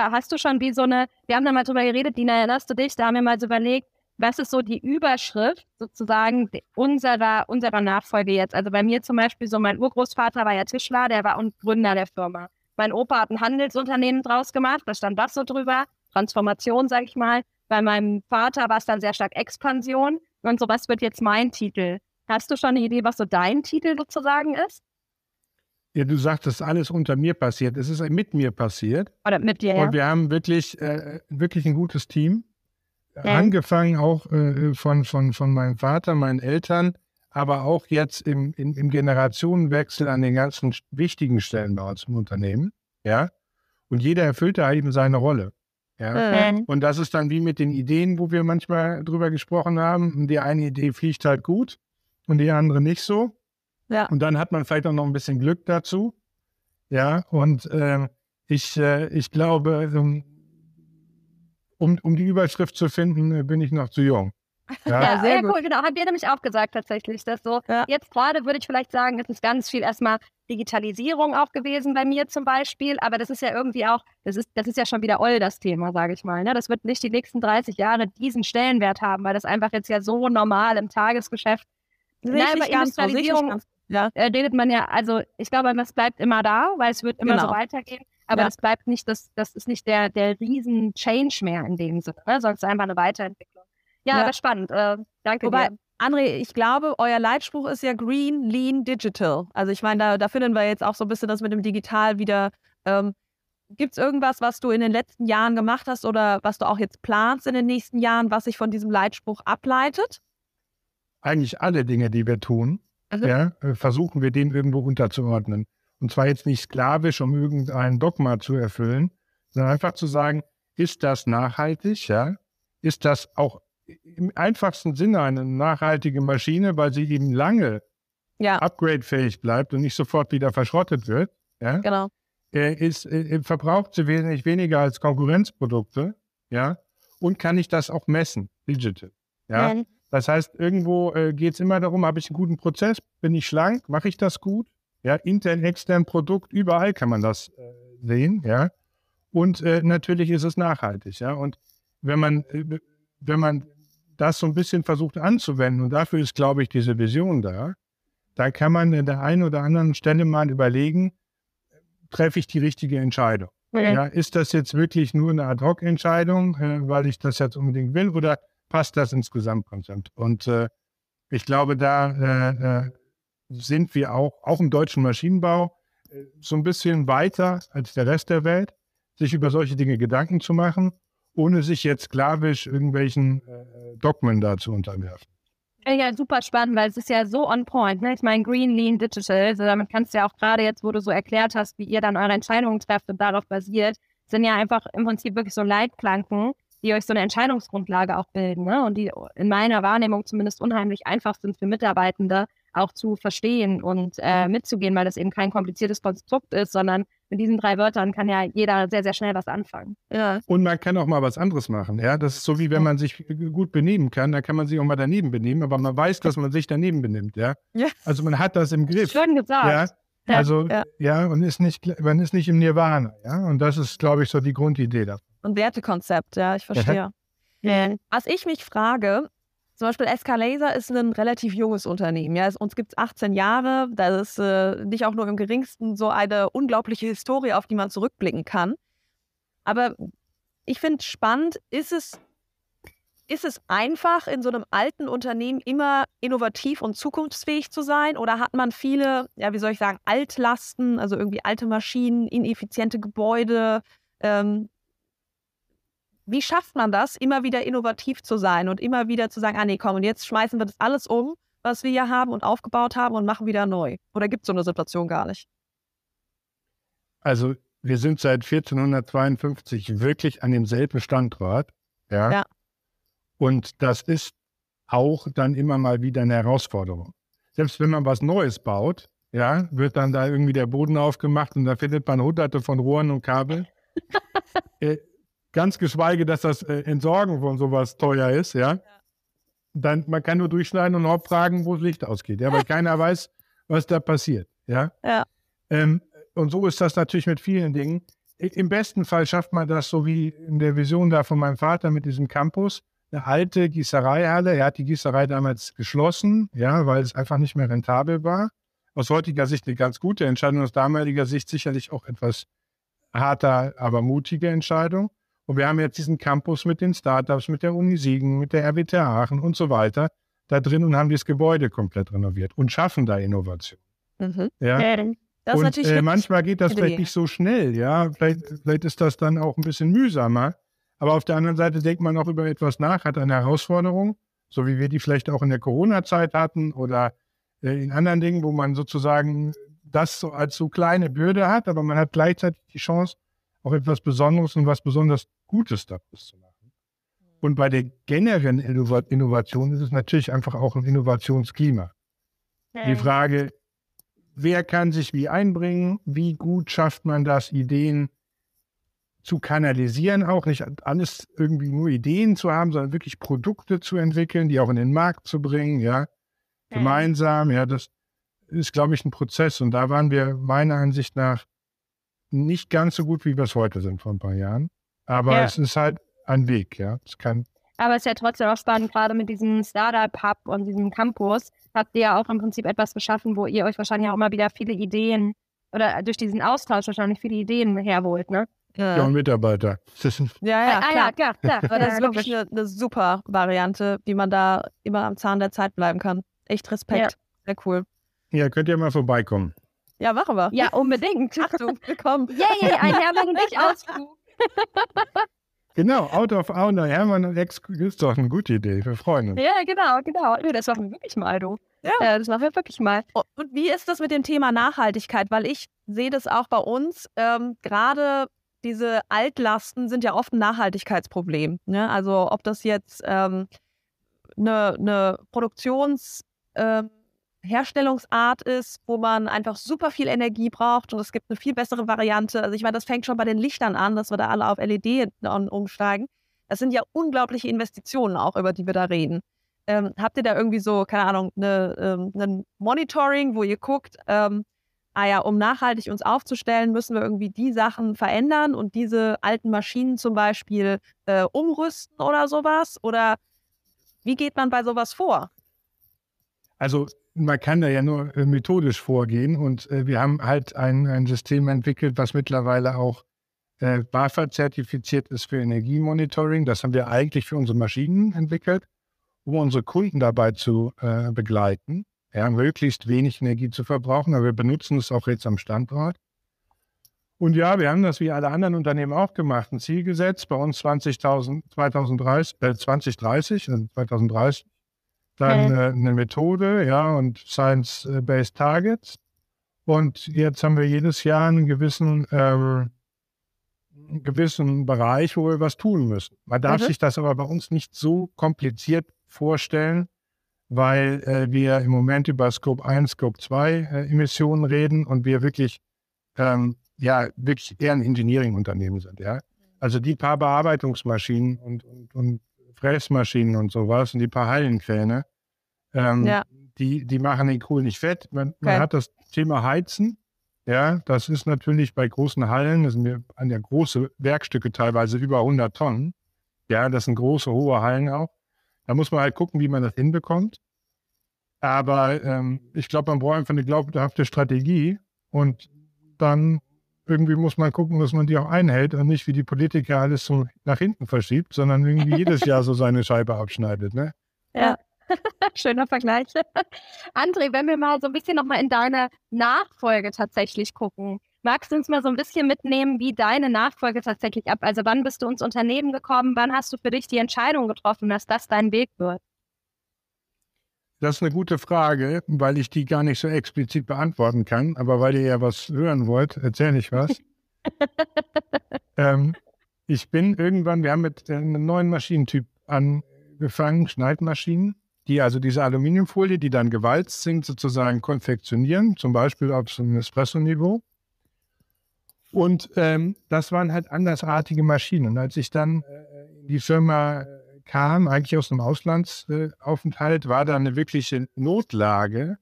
A: Hast du schon wie so eine, wir haben da mal drüber geredet, Dina, erinnerst du dich? Da haben wir mal so überlegt, was ist so die Überschrift sozusagen unserer, unserer Nachfolge jetzt? Also bei mir zum Beispiel so, mein Urgroßvater war ja Tischler, der war und Gründer der Firma. Mein Opa hat ein Handelsunternehmen draus gemacht, da stand das so drüber, Transformation, sag ich mal. Bei meinem Vater war es dann sehr stark Expansion. Und so, was wird jetzt mein Titel? Hast du schon eine Idee, was so dein Titel sozusagen ist?
C: Ja, du ist alles unter mir passiert. Es ist mit mir passiert.
A: Oder mit dir,
C: ja. Und wir haben wirklich, äh, wirklich ein gutes Team. Ja. Angefangen auch äh, von, von, von meinem Vater, meinen Eltern, aber auch jetzt im, im, im Generationenwechsel an den ganzen wichtigen Stellen bei uns im Unternehmen. Ja. Und jeder erfüllt da eben seine Rolle. Ja? Mhm. Und das ist dann wie mit den Ideen, wo wir manchmal drüber gesprochen haben. Die eine Idee fliegt halt gut und die andere nicht so. Ja. Und dann hat man vielleicht auch noch ein bisschen Glück dazu. Ja, und äh, ich, äh, ich glaube, um, um die Überschrift zu finden, äh, bin ich noch zu jung.
A: Ja, ja sehr ja, cool, genau. Haben wir nämlich auch gesagt tatsächlich, dass so, ja. jetzt gerade würde ich vielleicht sagen, es ist ganz viel erstmal Digitalisierung auch gewesen bei mir zum Beispiel, aber das ist ja irgendwie auch, das ist, das ist ja schon wieder oll, das Thema, sage ich mal. Ne? Das wird nicht die nächsten 30 Jahre diesen Stellenwert haben, weil das einfach jetzt ja so normal im Tagesgeschäft
B: Nein, aber Industrialisierung ganz,
A: ja. Äh, redet man ja, also ich glaube, das bleibt immer da, weil es wird immer genau. so weitergehen. Aber ja. das bleibt nicht, das, das ist nicht der, der riesen Change mehr in dem Sinne, ne? sondern es ist einfach eine Weiterentwicklung. Ja, ja. aber spannend. Äh, danke
B: Wobei,
A: dir.
B: André, ich glaube, euer Leitspruch ist ja Green, Lean, Digital. Also ich meine, da, da finden wir jetzt auch so ein bisschen das mit dem Digital wieder. Ähm, Gibt es irgendwas, was du in den letzten Jahren gemacht hast oder was du auch jetzt planst in den nächsten Jahren, was sich von diesem Leitspruch ableitet?
C: Eigentlich alle Dinge, die wir tun, also, ja, äh, versuchen wir dem irgendwo unterzuordnen. Und zwar jetzt nicht sklavisch, um irgendein Dogma zu erfüllen, sondern einfach zu sagen, ist das nachhaltig, ja? Ist das auch im einfachsten Sinne eine nachhaltige Maschine, weil sie eben lange ja. upgradefähig bleibt und nicht sofort wieder verschrottet wird. Ja?
B: Genau.
C: Äh, ist, äh, verbraucht sie wesentlich weniger als Konkurrenzprodukte, ja, und kann ich das auch messen, digital. Ja. ja. Das heißt, irgendwo äh, geht es immer darum, habe ich einen guten Prozess, bin ich schlank, mache ich das gut? Ja, intern, extern Produkt, überall kann man das äh, sehen, ja. Und äh, natürlich ist es nachhaltig, ja. Und wenn man, äh, wenn man das so ein bisschen versucht anzuwenden, und dafür ist, glaube ich, diese Vision da, dann kann man an der einen oder anderen Stelle mal überlegen, treffe ich die richtige Entscheidung? Mhm. Ja, ist das jetzt wirklich nur eine Ad-Hoc-Entscheidung, äh, weil ich das jetzt unbedingt will, oder passt das ins Gesamtkonzept? Und äh, ich glaube, da äh, äh sind wir auch, auch im deutschen Maschinenbau, äh, so ein bisschen weiter als der Rest der Welt, sich über solche Dinge Gedanken zu machen ohne sich jetzt sklavisch irgendwelchen äh, Dogmen da zu unterwerfen.
A: Ja, super spannend, weil es ist ja so on point. Ne? Ich meine, Green, Lean, Digital, also damit kannst du ja auch gerade jetzt, wo du so erklärt hast, wie ihr dann eure Entscheidungen trefft und darauf basiert, sind ja einfach im Prinzip wirklich so Leitplanken, die euch so eine Entscheidungsgrundlage auch bilden ne? und die in meiner Wahrnehmung zumindest unheimlich einfach sind für Mitarbeitende, auch zu verstehen und äh, mitzugehen, weil das eben kein kompliziertes Konstrukt ist, sondern mit diesen drei Wörtern kann ja jeder sehr, sehr schnell was anfangen.
C: Ja. Und man kann auch mal was anderes machen. Ja, das ist so wie wenn man sich gut benehmen kann, dann kann man sich auch mal daneben benehmen, aber man weiß, dass man sich daneben benimmt. Ja. ja. Also man hat das im Griff.
A: Schön gesagt.
C: Ja. Also ja. ja, und ist nicht, man ist nicht im Nirvana, ja. Und das ist, glaube ich, so die Grundidee davon.
B: Und Wertekonzept, ja, ich verstehe. Ja. Was ich mich frage, zum Beispiel Escalaser ist ein relativ junges Unternehmen. Ja, es, uns gibt es 18 Jahre. Das ist äh, nicht auch nur im geringsten so eine unglaubliche Historie, auf die man zurückblicken kann. Aber ich finde spannend, ist es, ist es einfach, in so einem alten Unternehmen immer innovativ und zukunftsfähig zu sein? Oder hat man viele, ja, wie soll ich sagen, Altlasten, also irgendwie alte Maschinen, ineffiziente Gebäude? Ähm, wie schafft man das, immer wieder innovativ zu sein und immer wieder zu sagen, ah nee, komm, und jetzt schmeißen wir das alles um, was wir hier haben und aufgebaut haben und machen wieder neu? Oder gibt es so eine Situation gar nicht?
C: Also wir sind seit 1452 wirklich an demselben Standort. Ja. ja. Und das ist auch dann immer mal wieder eine Herausforderung. Selbst wenn man was Neues baut, ja, wird dann da irgendwie der Boden aufgemacht und da findet man hunderte von Rohren und Kabel. äh, Ganz geschweige, dass das äh, Entsorgen von sowas teuer ist, ja. ja. Dann, man kann nur durchschneiden und auch fragen, wo das Licht ausgeht, ja, weil keiner weiß, was da passiert, ja.
B: Ja.
C: Ähm, und so ist das natürlich mit vielen Dingen. Im besten Fall schafft man das so wie in der Vision da von meinem Vater mit diesem Campus, eine alte Gießereihalle. Er hat die Gießerei damals geschlossen, ja, weil es einfach nicht mehr rentabel war. Aus heutiger Sicht eine ganz gute Entscheidung, aus damaliger Sicht sicherlich auch etwas harter, aber mutige Entscheidung. Und wir haben jetzt diesen Campus mit den Startups, mit der Uni Siegen, mit der RWTH Aachen und so weiter da drin und haben das Gebäude komplett renoviert und schaffen da Innovation. Mhm. Ja. Das und äh, manchmal geht das vielleicht nicht so schnell, ja. Vielleicht, vielleicht ist das dann auch ein bisschen mühsamer. Aber auf der anderen Seite denkt man auch über etwas nach, hat eine Herausforderung, so wie wir die vielleicht auch in der Corona-Zeit hatten oder äh, in anderen Dingen, wo man sozusagen das so als so kleine Bürde hat, aber man hat gleichzeitig die Chance, auch etwas Besonderes und was besonders Gutes daraus zu machen. Und bei der generellen Innovation ist es natürlich einfach auch ein Innovationsklima. Die Frage, wer kann sich wie einbringen, wie gut schafft man das, Ideen zu kanalisieren, auch nicht alles irgendwie nur Ideen zu haben, sondern wirklich Produkte zu entwickeln, die auch in den Markt zu bringen, ja, gemeinsam, ja, das ist, glaube ich, ein Prozess. Und da waren wir meiner Ansicht nach nicht ganz so gut, wie wir es heute sind vor ein paar Jahren. Aber ja. es ist halt ein Weg, ja. Es kann.
A: Aber es ist ja trotzdem auch spannend, gerade mit diesem Startup-Hub und diesem Campus habt ihr ja auch im Prinzip etwas geschaffen, wo ihr euch wahrscheinlich auch immer wieder viele Ideen oder durch diesen Austausch wahrscheinlich viele Ideen herholt, ne?
C: Ja, ja und Mitarbeiter.
B: ja, ja, ah, ja, klar. klar. Aber das ist wirklich eine, eine, super Variante, wie man da immer am Zahn der Zeit bleiben kann. Echt Respekt. Ja. Sehr cool.
C: Ja, könnt ihr mal vorbeikommen.
B: Ja, machen wir.
A: Ja, unbedingt.
B: Achtung, willkommen.
A: Yay, ein Hermann und ich Ausflug.
C: Genau, Out of Owner, Hermann und Ex ist doch eine gute Idee. Wir freuen uns.
A: Ja, genau, genau. Das machen wir wirklich mal, du. Ja. ja. das machen wir wirklich mal.
B: Und wie ist das mit dem Thema Nachhaltigkeit? Weil ich sehe das auch bei uns. Ähm, Gerade diese Altlasten sind ja oft ein Nachhaltigkeitsproblem. Ne? Also ob das jetzt ähm, eine, eine Produktions- ähm, Herstellungsart ist, wo man einfach super viel Energie braucht und es gibt eine viel bessere Variante. Also ich meine, das fängt schon bei den Lichtern an, dass wir da alle auf LED umsteigen. Das sind ja unglaubliche Investitionen auch, über die wir da reden. Ähm, habt ihr da irgendwie so, keine Ahnung, eine, ähm, ein Monitoring, wo ihr guckt, ähm, ah ja, um nachhaltig uns aufzustellen, müssen wir irgendwie die Sachen verändern und diese alten Maschinen zum Beispiel äh, umrüsten oder sowas? Oder wie geht man bei sowas vor?
C: Also man kann da ja nur äh, methodisch vorgehen und äh, wir haben halt ein, ein System entwickelt, was mittlerweile auch äh, BAFA zertifiziert ist für Energiemonitoring. Das haben wir eigentlich für unsere Maschinen entwickelt, um unsere Kunden dabei zu äh, begleiten, ja, möglichst wenig Energie zu verbrauchen. Aber wir benutzen es auch jetzt am Standort. Und ja, wir haben das wie alle anderen Unternehmen auch gemacht, ein Ziel gesetzt, bei uns 20.000, 2030, äh, 2030, also 2030 dann äh, eine Methode, ja, und Science-Based Targets. Und jetzt haben wir jedes Jahr einen gewissen, ähm, einen gewissen Bereich, wo wir was tun müssen. Man darf mhm. sich das aber bei uns nicht so kompliziert vorstellen, weil äh, wir im Moment über Scope 1, Scope 2 äh, Emissionen reden und wir wirklich, ähm, ja, wirklich eher ein Engineering-Unternehmen sind, ja. Also die paar Bearbeitungsmaschinen und, und, und Fräsmaschinen und sowas und die paar Hallenkräne, ähm, ja. die, die machen den Kohl nicht fett. Man, man okay. hat das Thema Heizen. Ja, das ist natürlich bei großen Hallen, das sind wir an der große Werkstücke teilweise über 100 Tonnen. Ja, das sind große, hohe Hallen auch. Da muss man halt gucken, wie man das hinbekommt. Aber ähm, ich glaube, man braucht einfach eine glaubhafte Strategie und dann irgendwie muss man gucken, dass man die auch einhält und nicht wie die Politiker alles so nach hinten verschiebt, sondern irgendwie jedes Jahr so seine Scheibe abschneidet. Ne?
A: Ja. Schöner Vergleich. André, wenn wir mal so ein bisschen nochmal in deine Nachfolge tatsächlich gucken. Magst du uns mal so ein bisschen mitnehmen, wie deine Nachfolge tatsächlich ab? Also wann bist du ins Unternehmen gekommen? Wann hast du für dich die Entscheidung getroffen, dass das dein Weg wird?
C: Das ist eine gute Frage, weil ich die gar nicht so explizit beantworten kann. Aber weil ihr ja was hören wollt, erzähle ich was. ähm, ich bin irgendwann, wir haben mit einem neuen Maschinentyp angefangen, Schneidmaschinen, die also diese Aluminiumfolie, die dann gewalzt sind, sozusagen konfektionieren, zum Beispiel auf so einem Espresso-Niveau. Und ähm, das waren halt andersartige Maschinen. Und als ich dann äh, in die Firma kam, eigentlich aus einem Auslandsaufenthalt, war da eine wirkliche Notlage,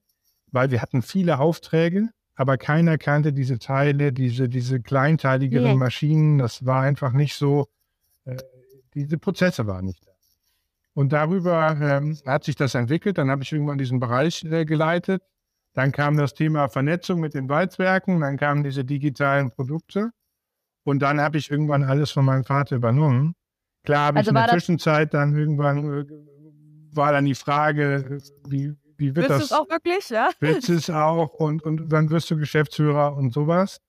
C: weil wir hatten viele Aufträge, aber keiner kannte diese Teile, diese, diese kleinteiligeren nee. Maschinen. Das war einfach nicht so, äh, diese Prozesse waren nicht da. Und darüber ähm, hat sich das entwickelt. Dann habe ich irgendwann diesen Bereich äh, geleitet. Dann kam das Thema Vernetzung mit den Walzwerken, dann kamen diese digitalen Produkte. Und dann habe ich irgendwann alles von meinem Vater übernommen. Klar habe also ich in der Zwischenzeit dann irgendwann, äh, war dann die Frage, wie, wie wird
B: willst
C: das?
B: Willst du es auch wirklich, ja?
C: Willst du es auch und, und dann wirst du Geschäftsführer und sowas.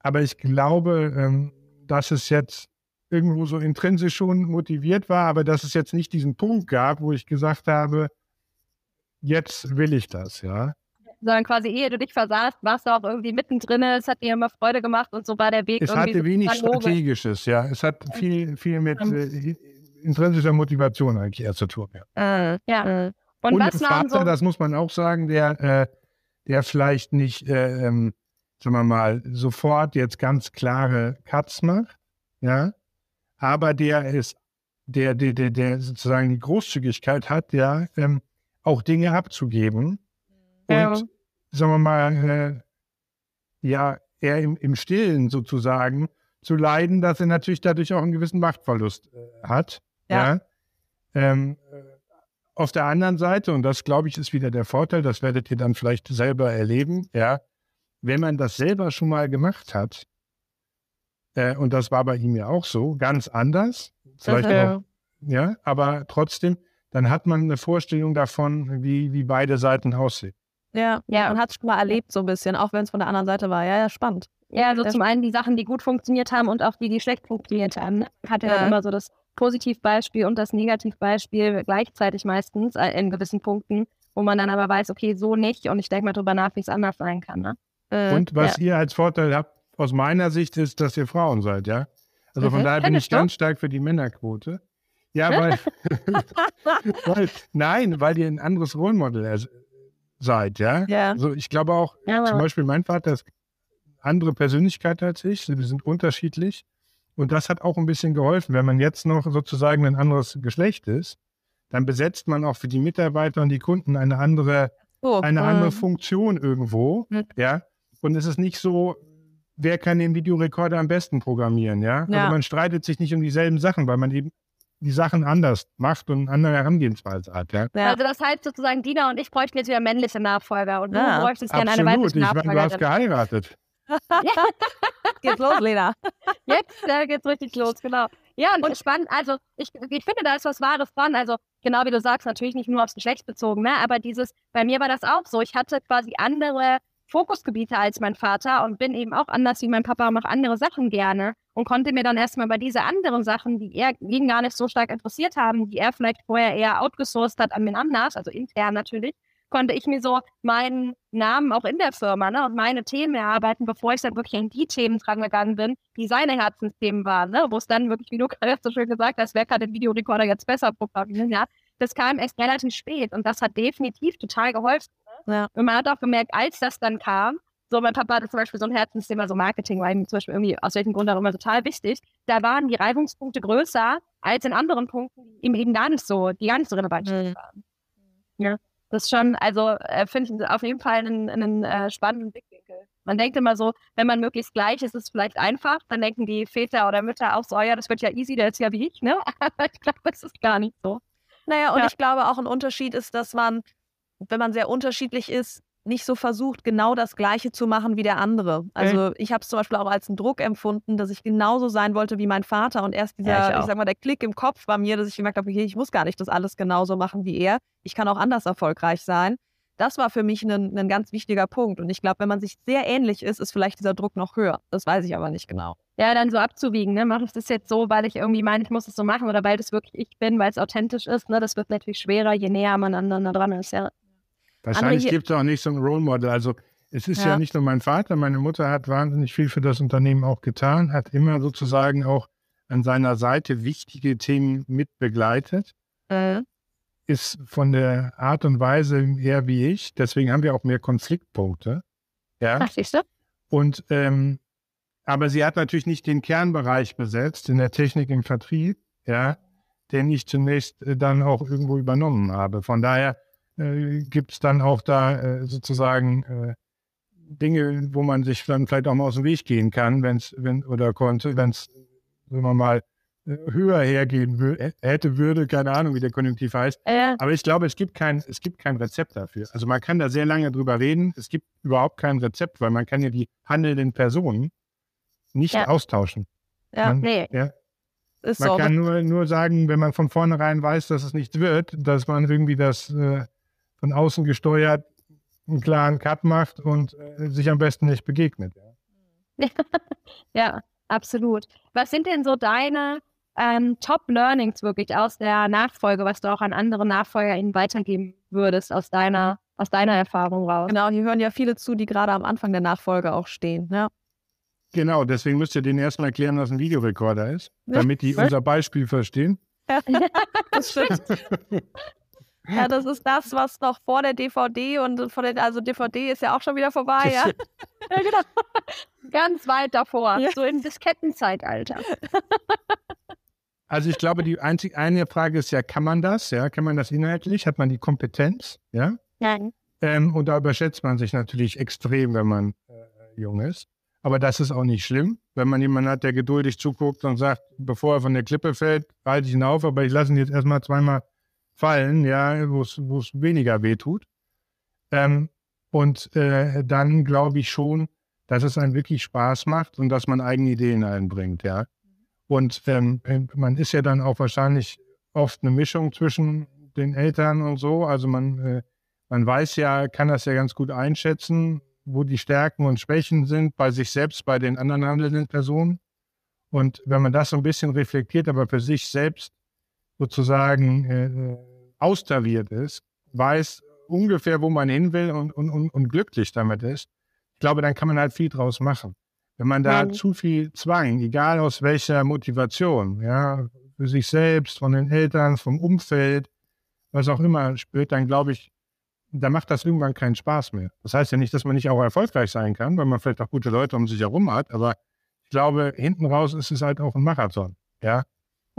C: Aber ich glaube, ähm, dass es jetzt irgendwo so intrinsisch schon motiviert war, aber dass es jetzt nicht diesen Punkt gab, wo ich gesagt habe, jetzt will ich das, ja
A: sondern quasi ehe du dich versahst, warst du auch irgendwie mittendrin. Es hat dir immer Freude gemacht und so war der Weg.
C: Es
A: irgendwie
C: hatte wenig Strategisches, ja. Es hat viel, viel mit äh, intrinsischer Motivation eigentlich eher zu tun.
A: Ja. Äh, ja.
C: Äh. Und, und was Vater, so das muss man auch sagen, der, äh, der vielleicht nicht, äh, ähm, sagen wir mal, sofort jetzt ganz klare Cuts macht, ja, aber der ist, der, der, der, der sozusagen die Großzügigkeit hat, ja, ähm, auch Dinge abzugeben, und ja. sagen wir mal, äh, ja, eher im, im Stillen sozusagen zu leiden, dass er natürlich dadurch auch einen gewissen Machtverlust äh, hat. Ja. ja? Ähm, äh, auf der anderen Seite, und das glaube ich ist wieder der Vorteil, das werdet ihr dann vielleicht selber erleben, ja, wenn man das selber schon mal gemacht hat, äh, und das war bei ihm ja auch so, ganz anders, vielleicht auch, ja, aber trotzdem, dann hat man eine Vorstellung davon, wie, wie beide Seiten aussehen.
B: Ja, ja. man hat es schon mal erlebt so ein bisschen, auch wenn es von der anderen Seite war. Ja, ja, spannend.
A: Ja, also zum einen die Sachen, die gut funktioniert haben und auch die, die schlecht funktioniert haben. Hat ja, dann immer so das Positivbeispiel und das Negativbeispiel gleichzeitig meistens äh, in gewissen Punkten, wo man dann aber weiß, okay, so nicht und ich denke mal drüber nach, wie es anders sein kann. Ne?
C: Äh, und was ja. ihr als Vorteil habt, aus meiner Sicht, ist, dass ihr Frauen seid, ja? Also von mhm. daher bin ich ganz stark für die Männerquote. Ja, weil, weil, nein, weil ihr ein anderes Rollmodel seid, ja? Ja. Also ich glaube auch, ja, zum Beispiel mein Vater ist andere Persönlichkeit als ich, wir sind unterschiedlich. Und das hat auch ein bisschen geholfen. Wenn man jetzt noch sozusagen ein anderes Geschlecht ist, dann besetzt man auch für die Mitarbeiter und die Kunden eine andere, oh, eine ähm. andere Funktion irgendwo, mhm. ja? Und es ist nicht so, wer kann den Videorekorder am besten programmieren, ja? Also ja? Also man streitet sich nicht um dieselben Sachen, weil man eben die Sachen anders macht und eine andere Herangehensweise hat. Ja?
A: ja. Also das heißt sozusagen, Dina und ich bräuchten jetzt wieder männliche Nachfolger und ja. du bräuchtest gerne eine weibliche Nachfolgerin.
C: Du hast geheiratet.
B: geht's los, Lena.
A: Jetzt äh, geht's richtig los, genau. Ja, und, und spannend, also ich, ich finde, da ist was Wahres dran. Also genau wie du sagst, natürlich nicht nur aufs Geschlecht bezogen, ne? aber dieses, bei mir war das auch so. Ich hatte quasi andere Fokusgebiete als mein Vater und bin eben auch anders wie mein Papa und mache andere Sachen gerne und konnte mir dann erstmal bei diese anderen Sachen, die er ihn gar nicht so stark interessiert haben, die er vielleicht vorher eher outgesourced hat an den anders, also intern natürlich, konnte ich mir so meinen Namen auch in der Firma ne, und meine Themen erarbeiten, bevor ich dann wirklich an die Themen dran gegangen bin, die seine Herzensthemen waren, ne, wo es dann wirklich, wie du gerade so schön gesagt hast, wer kann den Videorekorder jetzt besser programmieren, ja, das kam erst relativ spät und das hat definitiv total geholfen. Ja. Und man hat auch gemerkt, als das dann kam, so mein Papa hatte zum Beispiel so ein Herzensthema, so Marketing war ihm zum Beispiel irgendwie aus welchem Grund auch immer total wichtig. Da waren die Reibungspunkte größer als in anderen Punkten, die ihm eben gar nicht so, die gar nicht so relevant mhm. waren. Ja. Das ist schon, also äh, finde ich auf jeden Fall einen, einen äh, spannenden Blickwinkel. Man denkt immer so, wenn man möglichst gleich ist, ist es vielleicht einfach. Dann denken die Väter oder Mütter auch so, oh ja, das wird ja easy, der ist ja wie ich, ne? Aber ich glaube, das ist gar nicht so.
B: Naja, und
A: Ja.
B: ich glaube auch ein Unterschied ist, dass man, wenn man sehr unterschiedlich ist, nicht so versucht, genau das Gleiche zu machen wie der andere. Also ich habe es zum Beispiel auch als einen Druck empfunden, dass ich genauso sein wollte wie mein Vater. Und erst dieser,
A: Ja, ich
B: ich, sag mal, der Klick im Kopf bei mir, dass ich gemerkt habe, okay, ich muss gar nicht das alles genauso machen wie er. Ich kann auch anders erfolgreich sein. Das war für mich ein, ein ganz wichtiger Punkt. Und ich glaube, wenn man sich sehr ähnlich ist, ist vielleicht dieser Druck noch höher. Das weiß ich aber nicht genau.
A: Ja, dann so abzuwiegen, ne? Mache ich das jetzt so, weil ich irgendwie meine, ich muss es so machen oder weil das wirklich ich bin, weil es authentisch ist, ne? Das wird natürlich schwerer, je näher man aneinander dran ist, ja.
C: Wahrscheinlich gibt es auch nicht so ein Role Model. Also es ist ja.
B: Ja.
C: nicht nur mein Vater, meine Mutter hat wahnsinnig viel für das Unternehmen auch getan, hat immer sozusagen auch an seiner Seite wichtige Themen mit begleitet,
B: Äh,
C: ist von der Art und Weise eher wie ich. Deswegen haben wir auch mehr Konfliktpunkte. Ja.
A: Ach, siehst du?
C: Und ähm, aber sie hat natürlich nicht den Kernbereich besetzt in der Technik im Vertrieb, ja, den ich zunächst äh, dann auch irgendwo übernommen habe. Von daher äh, gibt es dann auch da äh, sozusagen äh, Dinge, wo man sich dann vielleicht auch mal aus dem Weg gehen kann, wenn es, wenn oder konnte, wenn es, sagen wir mal, äh, höher hergehen wür hätte, würde, keine Ahnung, wie der Konjunktiv heißt.
A: Äh,
C: Aber ich glaube, es gibt kein, es gibt kein Rezept dafür. Also man kann da sehr lange drüber reden. Es gibt überhaupt kein Rezept, weil man kann ja die handelnden Personen nicht
A: Ja.
C: austauschen.
B: ja,
C: Man,
A: nee.
C: ja, man
B: so.
C: kann nur, nur sagen, wenn man von vornherein weiß, dass es nichts wird, dass man irgendwie das äh, von außen gesteuert einen klaren Cut macht und äh, sich am besten nicht begegnet. Ja.
A: Ja, absolut. Was sind denn so deine ähm, Top-Learnings wirklich aus der Nachfolge, was du auch an andere NachfolgerInnen weitergeben würdest, aus deiner, aus deiner Erfahrung raus?
B: Genau, hier hören ja viele zu, die gerade am Anfang der Nachfolge auch stehen. Ja.
C: Genau, deswegen müsst ihr denen erstmal erklären, was ein Videorekorder ist, damit die unser Beispiel verstehen.
B: Das stimmt. Ja, das ist das, was noch vor der DVD und vor der, also DVD ist ja auch schon wieder vorbei, ja.
A: Ja, genau. Ganz weit davor,
B: Ja.
A: so im Diskettenzeitalter.
C: Also ich glaube, die einzig eine Frage ist ja, kann man das? Ja, kann man das inhaltlich? Hat man die Kompetenz? Ja.
A: Nein.
C: Ähm, und da überschätzt man sich natürlich extrem, wenn man äh, jung ist. Aber das ist auch nicht schlimm, wenn man jemanden hat, der geduldig zuguckt und sagt, bevor er von der Klippe fällt, halte ich ihn auf, aber ich lasse ihn jetzt erstmal zweimal fallen, ja, wo es weniger weh tut. Ähm, und äh, dann glaube ich schon, dass es einen wirklich Spaß macht und dass man eigene Ideen einbringt, ja. Und ähm, man ist ja dann auch wahrscheinlich oft eine Mischung zwischen den Eltern und so. Also man, äh, man weiß ja, kann das ja ganz gut einschätzen, wo die Stärken und Schwächen sind bei sich selbst, bei den anderen handelnden Personen. Und wenn man das so ein bisschen reflektiert, aber für sich selbst sozusagen äh, austariert ist, weiß ungefähr, wo man hin will und, und, und, und glücklich damit ist, ich glaube, dann kann man halt viel draus machen. Wenn man da
A: Mhm.
C: zu viel Zwang, egal aus welcher Motivation, ja, für sich selbst, von den Eltern, vom Umfeld, was auch immer spürt, dann glaube ich, da macht das irgendwann keinen Spaß mehr. Das heißt ja nicht, dass man nicht auch erfolgreich sein kann, weil man vielleicht auch gute Leute um sich herum hat, aber ich glaube, hinten raus ist es halt auch ein Marathon, ja.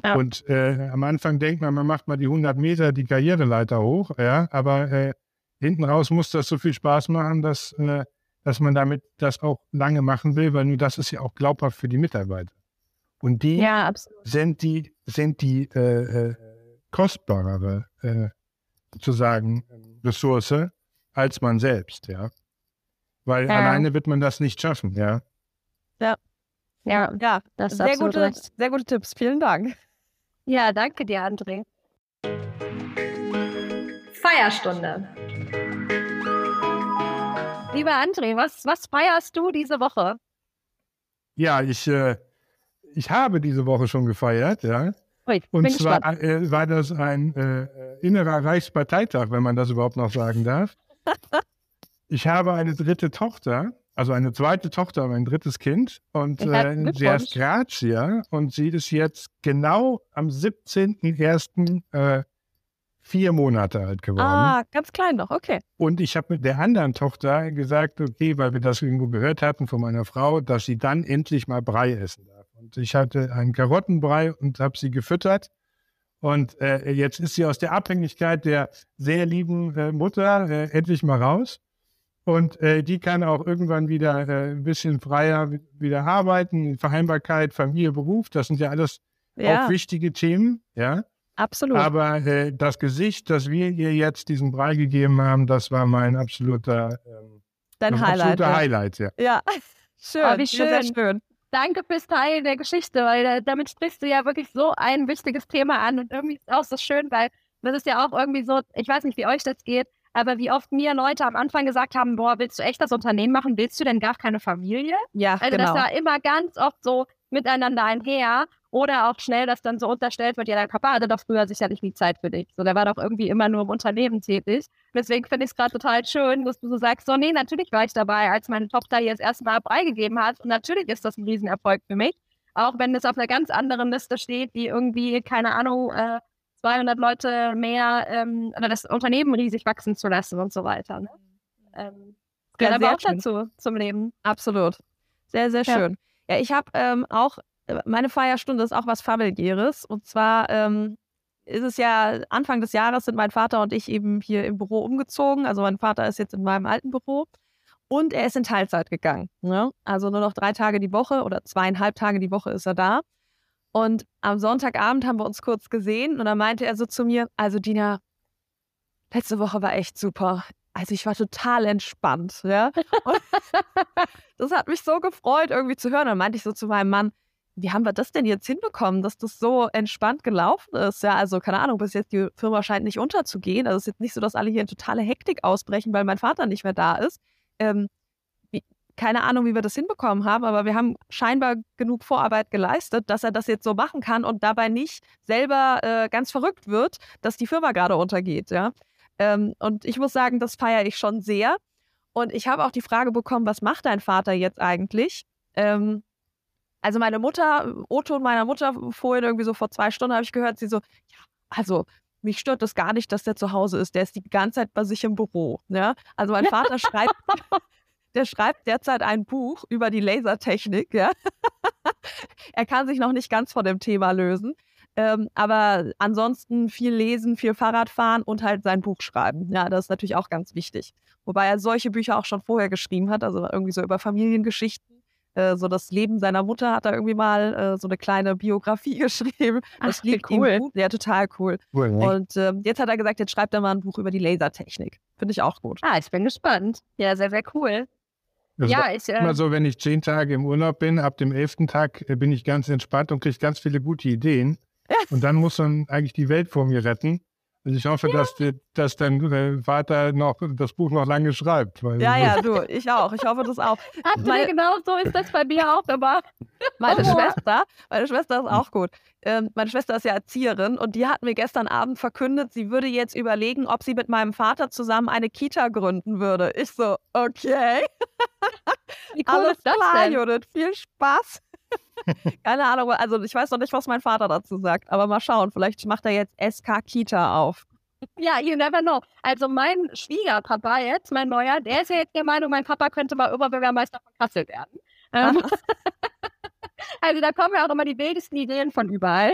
A: Ja.
C: Und äh, am Anfang denkt man, man macht mal die 100 Meter die Karriereleiter hoch, ja, aber äh, hinten raus muss das so viel Spaß machen, dass, äh, dass man damit das auch lange machen will, weil nur das ist ja auch glaubhaft für die Mitarbeiter. Und die
A: Ja,
C: sind die, sind die äh, äh, kostbarere, äh, sozusagen, Ressource als man selbst, ja. Weil
A: Ja.
C: alleine wird man das nicht schaffen, ja.
A: Ja,
B: Ja,
A: das ist
B: sehr gute,
A: recht.
B: sehr gute Tipps. Vielen Dank.
A: Ja, danke dir, André. Feierstunde. Lieber André, was, was feierst du diese Woche?
C: Ja, ich, äh, ich habe diese Woche schon gefeiert, ja.
A: Ui,
C: Und zwar äh, war das ein äh, innerer Reichsparteitag, wenn man das überhaupt noch sagen darf. Ich habe eine dritte Tochter, also eine zweite Tochter, aber ein drittes Kind. Und äh, sie heißt Grazia und sie ist jetzt genau am 17.01. Äh, vier Monate alt geworden.
B: Ah, ganz klein noch, okay.
C: Und ich habe mit der anderen Tochter gesagt, okay, weil wir das irgendwo gehört hatten von meiner Frau, dass sie dann endlich mal Brei essen darf. Und ich hatte einen Karottenbrei und habe sie gefüttert. Und äh, jetzt ist sie aus der Abhängigkeit der sehr lieben äh, Mutter äh, endlich mal raus. Und äh, die kann auch irgendwann wieder äh, ein bisschen freier wi- wieder arbeiten. Vereinbarkeit, Familie, Beruf, das sind ja alles
B: Ja,
C: auch wichtige Themen, ja.
B: Absolut.
C: Aber äh, das Gesicht, das wir ihr jetzt diesen Brei gegeben haben, das war mein absoluter, ähm,
B: Dein Highlight.
C: absoluter
B: ja.
C: Highlight, ja.
B: Ja, schön.
A: Oh, wie
B: Sehr, sehr
A: schön.
B: schön.
A: Danke fürs Teilen der Geschichte, weil äh, damit sprichst du ja wirklich so ein wichtiges Thema an und irgendwie ist es auch so schön, weil das ist ja auch irgendwie so, ich weiß nicht, wie euch das geht, aber wie oft mir Leute am Anfang gesagt haben, boah, willst du echt das Unternehmen machen? Willst du denn gar keine Familie?
B: Ja,
A: Also
B: genau.
A: das war immer ganz oft so miteinander einher oder auch schnell, dass dann so unterstellt wird, ja, dein Papa hatte doch früher sicherlich nie Zeit für dich. So, der war doch irgendwie immer nur im Unternehmen tätig. Deswegen finde ich es gerade total schön, dass du so sagst, so, nee, natürlich war ich dabei, als meine Tochter jetzt erstmal Brei gegeben hat. Und natürlich ist das ein Riesenerfolg für mich. Auch wenn es auf einer ganz anderen Liste steht, die irgendwie, keine Ahnung, äh, 200 Leute mehr ähm, oder das Unternehmen riesig wachsen zu lassen und so weiter. Ne? Ähm,
B: Ja,
A: gehört aber auch
B: schön.
A: dazu, zum Leben.
B: Absolut. Sehr, sehr
A: Ja.
B: schön. Ja, ich habe ähm, auch, äh, meine Feierstunde ist auch was familiäres. Und zwar ähm, ist es ja Anfang des Jahres sind mein Vater und ich eben hier im Büro umgezogen. Also mein Vater ist jetzt in meinem alten Büro und er ist in Teilzeit gegangen. Ne? Also nur noch drei Tage die Woche oder zweieinhalb Tage die Woche ist er da. Und am Sonntagabend haben wir uns kurz gesehen und dann meinte er so zu mir, also Dina, letzte Woche war echt super. Also ich war total entspannt, ja. Und das hat mich so gefreut, irgendwie zu hören. Dann meinte ich so zu meinem Mann, wie haben wir das denn jetzt hinbekommen, dass das so entspannt gelaufen ist? Ja, also keine Ahnung, bis jetzt die Firma scheint nicht unterzugehen. Also es ist jetzt nicht so, dass alle hier in totale Hektik ausbrechen, weil mein Vater nicht mehr da ist. Ähm, keine Ahnung, wie wir das hinbekommen haben, aber wir haben scheinbar genug Vorarbeit geleistet, dass er das jetzt so machen kann und dabei nicht selber äh, ganz verrückt wird, dass die Firma gerade untergeht. Ja? Ähm, und ich muss sagen, das feiere ich schon sehr. Und ich habe auch die Frage bekommen, was macht dein Vater jetzt eigentlich? Ähm, also meine Mutter, O-Ton meiner Mutter vorhin irgendwie so vor zwei Stunden habe ich gehört, sie so, ja, also mich stört das gar nicht, dass der zu Hause ist. Der ist die ganze Zeit bei sich im Büro. Ja? Also mein Vater schreibt, der schreibt derzeit ein Buch über die Lasertechnik. Ja? er kann sich noch nicht ganz von dem Thema lösen. Ähm, aber ansonsten viel lesen, viel Fahrrad fahren und halt sein Buch schreiben. Ja, das ist natürlich auch ganz wichtig. Wobei er solche Bücher auch schon vorher geschrieben hat, also irgendwie so über Familiengeschichten. Äh, so das Leben seiner Mutter hat er irgendwie mal äh, so eine kleine Biografie geschrieben. Das
A: Ach,
B: liegt
A: cool.
B: ihm gut. Ja, total cool.
C: Cool, ne?
B: Und ähm, jetzt hat er gesagt, jetzt schreibt er mal ein Buch über die Lasertechnik. Finde ich auch gut.
A: Ah, ich bin gespannt. Ja, sehr, sehr cool.
C: Das war
A: ja, ich. Äh,
C: immer so, wenn ich zehn Tage im Urlaub bin, ab dem elften Tag äh, bin ich ganz entspannt und kriege ganz viele gute Ideen. Und dann muss man eigentlich die Welt vor mir retten. Also ich hoffe, dass, die- dass dein äh, Vater noch das Buch noch lange schreibt. Weil
B: Ja, ja, du, ich auch. Ich hoffe das auch.
A: André,
B: meine-
A: genau so ist das bei mir auch immer.
B: Meine
A: Oh.
B: Schwester, meine Schwester ist auch gut. Ähm, meine Schwester ist ja Erzieherin und die hat mir gestern Abend verkündet, sie würde jetzt überlegen, ob sie mit meinem Vater zusammen eine Kita gründen würde. Ich so, okay,
A: Wie cool
B: alles
A: ist das
B: klar,
A: denn?
B: Judith, viel Spaß. Keine Ahnung, also ich weiß noch nicht, was mein Vater dazu sagt, aber mal schauen, vielleicht macht er jetzt SK Kita auf.
A: Ja, you never know. Also mein Schwiegerpapa jetzt, mein neuer, der ist ja jetzt der Meinung, mein Papa könnte mal Oberbürgermeister von Kassel werden. Ähm, also da kommen ja auch immer die wildesten Ideen von überall.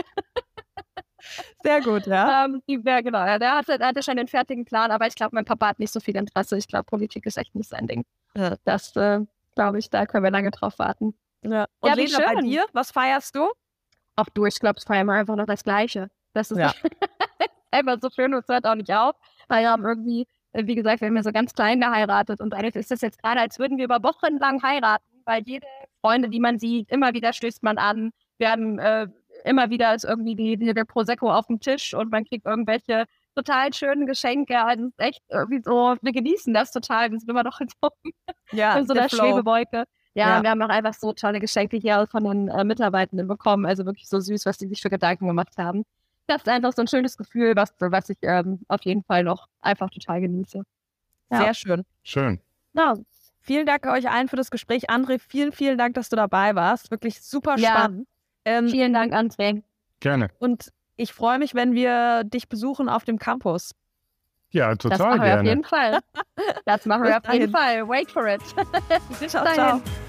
B: Sehr gut, ja.
A: Ähm, die, ja, genau, ja, der hatte, hatte schon den fertigen Plan, aber ich glaube, mein Papa hat nicht so viel Interesse. Ich glaube, Politik ist echt nicht sein Ding. Das, äh, glaube ich, da können wir lange drauf warten.
B: Ja. Und
A: Ja,
B: Lena, bei dir, was feierst du?
A: Ach du, ich glaube, es feiern wir einfach noch das Gleiche. Das ist
B: Ja.
A: einfach so schön und es hört auch nicht auf. Weil wir haben irgendwie, äh, wie gesagt, wir haben ja so ganz klein geheiratet und eigentlich ist das jetzt gerade, als würden wir über Wochen lang heiraten, weil jede Freunde, die man sieht, immer wieder stößt man an. Wir haben äh, immer wieder ist irgendwie die, die, der Prosecco auf dem Tisch und man kriegt irgendwelche total schönen Geschenke. Also es ist echt irgendwie so, wir genießen das total. Wir sind immer noch in so
B: Ja,
A: in so einer. Schwebewolke. Ja,
B: Ja.
A: wir haben auch einfach so tolle Geschenke hier von den äh, Mitarbeitenden bekommen. Also wirklich so süß, was die sich für Gedanken gemacht haben. Das ist einfach so ein schönes Gefühl, was, was ich ähm, auf jeden Fall noch einfach total genieße. Ja.
B: Sehr schön.
C: Schön.
A: Ja,
B: Vielen Dank euch allen für das Gespräch. André, vielen, vielen Dank, dass du dabei warst. Wirklich super
A: Ja.
B: spannend. Ähm,
A: vielen Dank, André.
C: Gerne.
B: und ich freue mich, wenn wir dich besuchen auf dem Campus.
C: Ja,
A: Das
C: total
A: machen wir auf
C: gerne.
A: jeden Fall. Das machen wir auf jeden Fall. Wait for it.
B: Ciao,
A: dahin.
B: ciao.